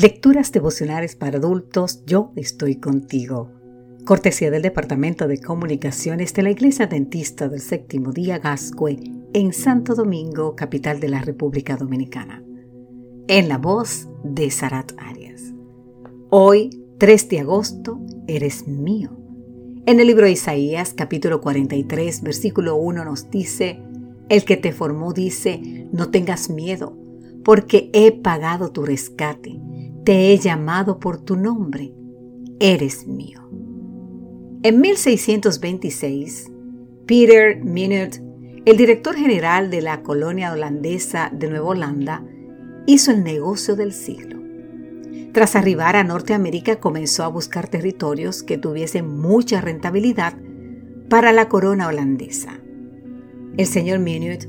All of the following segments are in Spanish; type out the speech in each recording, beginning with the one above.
Lecturas devocionales para adultos, yo estoy contigo. Cortesía del Departamento de Comunicaciones de la Iglesia Dentista del Séptimo Día Gascue en Santo Domingo, capital de la República Dominicana. En la voz de Sarat Arias. Hoy, 3 de agosto, eres mío. En el libro de Isaías, capítulo 43, versículo 1 nos dice, El que te formó dice, no tengas miedo, porque he pagado tu rescate te he llamado por tu nombre, eres mío. En 1626, Peter Minut, el director general de la colonia holandesa de Nueva Holanda, hizo el negocio del siglo. Tras arribar a Norteamérica comenzó a buscar territorios que tuviesen mucha rentabilidad para la corona holandesa. El señor Minut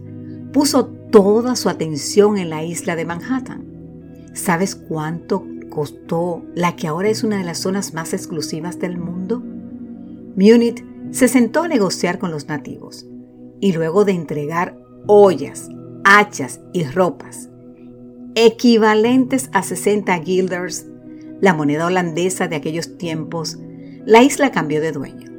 puso toda su atención en la isla de Manhattan. ¿Sabes cuánto costó la que ahora es una de las zonas más exclusivas del mundo? Munich se sentó a negociar con los nativos y luego de entregar ollas, hachas y ropas equivalentes a 60 guilders, la moneda holandesa de aquellos tiempos, la isla cambió de dueño.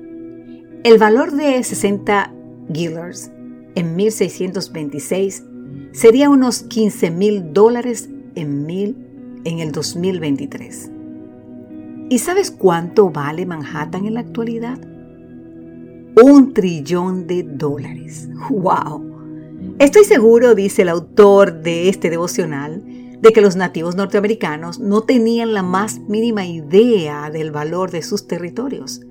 El valor de 60 guilders en 1626 sería unos 15 mil dólares en mil en el 2023. ¿Y sabes cuánto vale Manhattan en la actualidad? Un trillón de dólares. ¡Wow! Estoy seguro, dice el autor de este devocional, de que los nativos norteamericanos no tenían la más mínima idea del valor de sus territorios.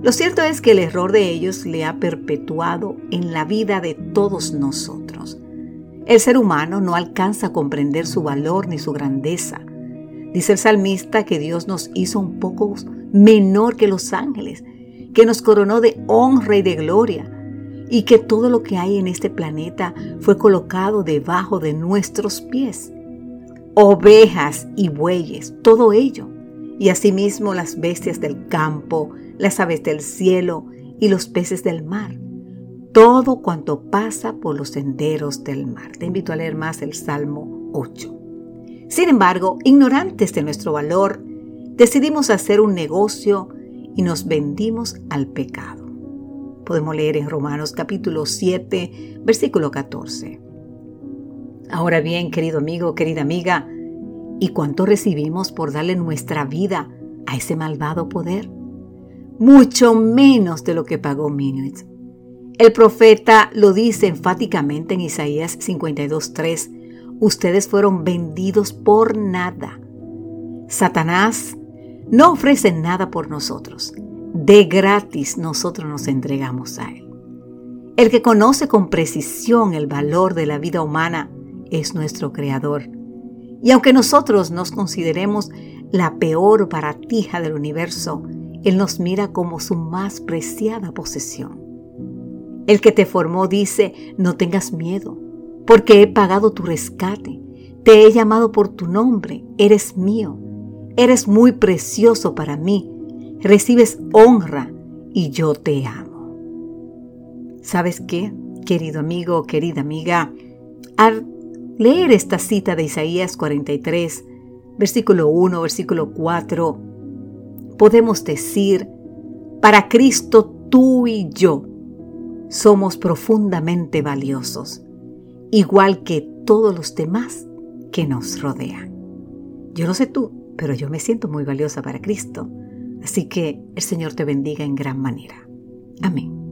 Lo cierto es que el error de ellos le ha perpetuado en la vida de todos nosotros. El ser humano no alcanza a comprender su valor ni su grandeza. Dice el salmista que Dios nos hizo un poco menor que los ángeles, que nos coronó de honra y de gloria, y que todo lo que hay en este planeta fue colocado debajo de nuestros pies. Ovejas y bueyes, todo ello, y asimismo las bestias del campo, las aves del cielo y los peces del mar todo cuanto pasa por los senderos del mar. Te invito a leer más el Salmo 8. Sin embargo, ignorantes de nuestro valor, decidimos hacer un negocio y nos vendimos al pecado. Podemos leer en Romanos capítulo 7, versículo 14. Ahora bien, querido amigo, querida amiga, ¿y cuánto recibimos por darle nuestra vida a ese malvado poder? Mucho menos de lo que pagó Minuit. El profeta lo dice enfáticamente en Isaías 52.3. Ustedes fueron vendidos por nada. Satanás no ofrece nada por nosotros. De gratis nosotros nos entregamos a Él. El que conoce con precisión el valor de la vida humana es nuestro Creador. Y aunque nosotros nos consideremos la peor baratija del universo, Él nos mira como su más preciada posesión. El que te formó dice, no tengas miedo, porque he pagado tu rescate, te he llamado por tu nombre, eres mío, eres muy precioso para mí, recibes honra y yo te amo. ¿Sabes qué, querido amigo, querida amiga? Al leer esta cita de Isaías 43, versículo 1, versículo 4, podemos decir, para Cristo tú y yo somos profundamente valiosos, igual que todos los demás que nos rodean. Yo no sé tú, pero yo me siento muy valiosa para Cristo, así que el Señor te bendiga en gran manera. Amén.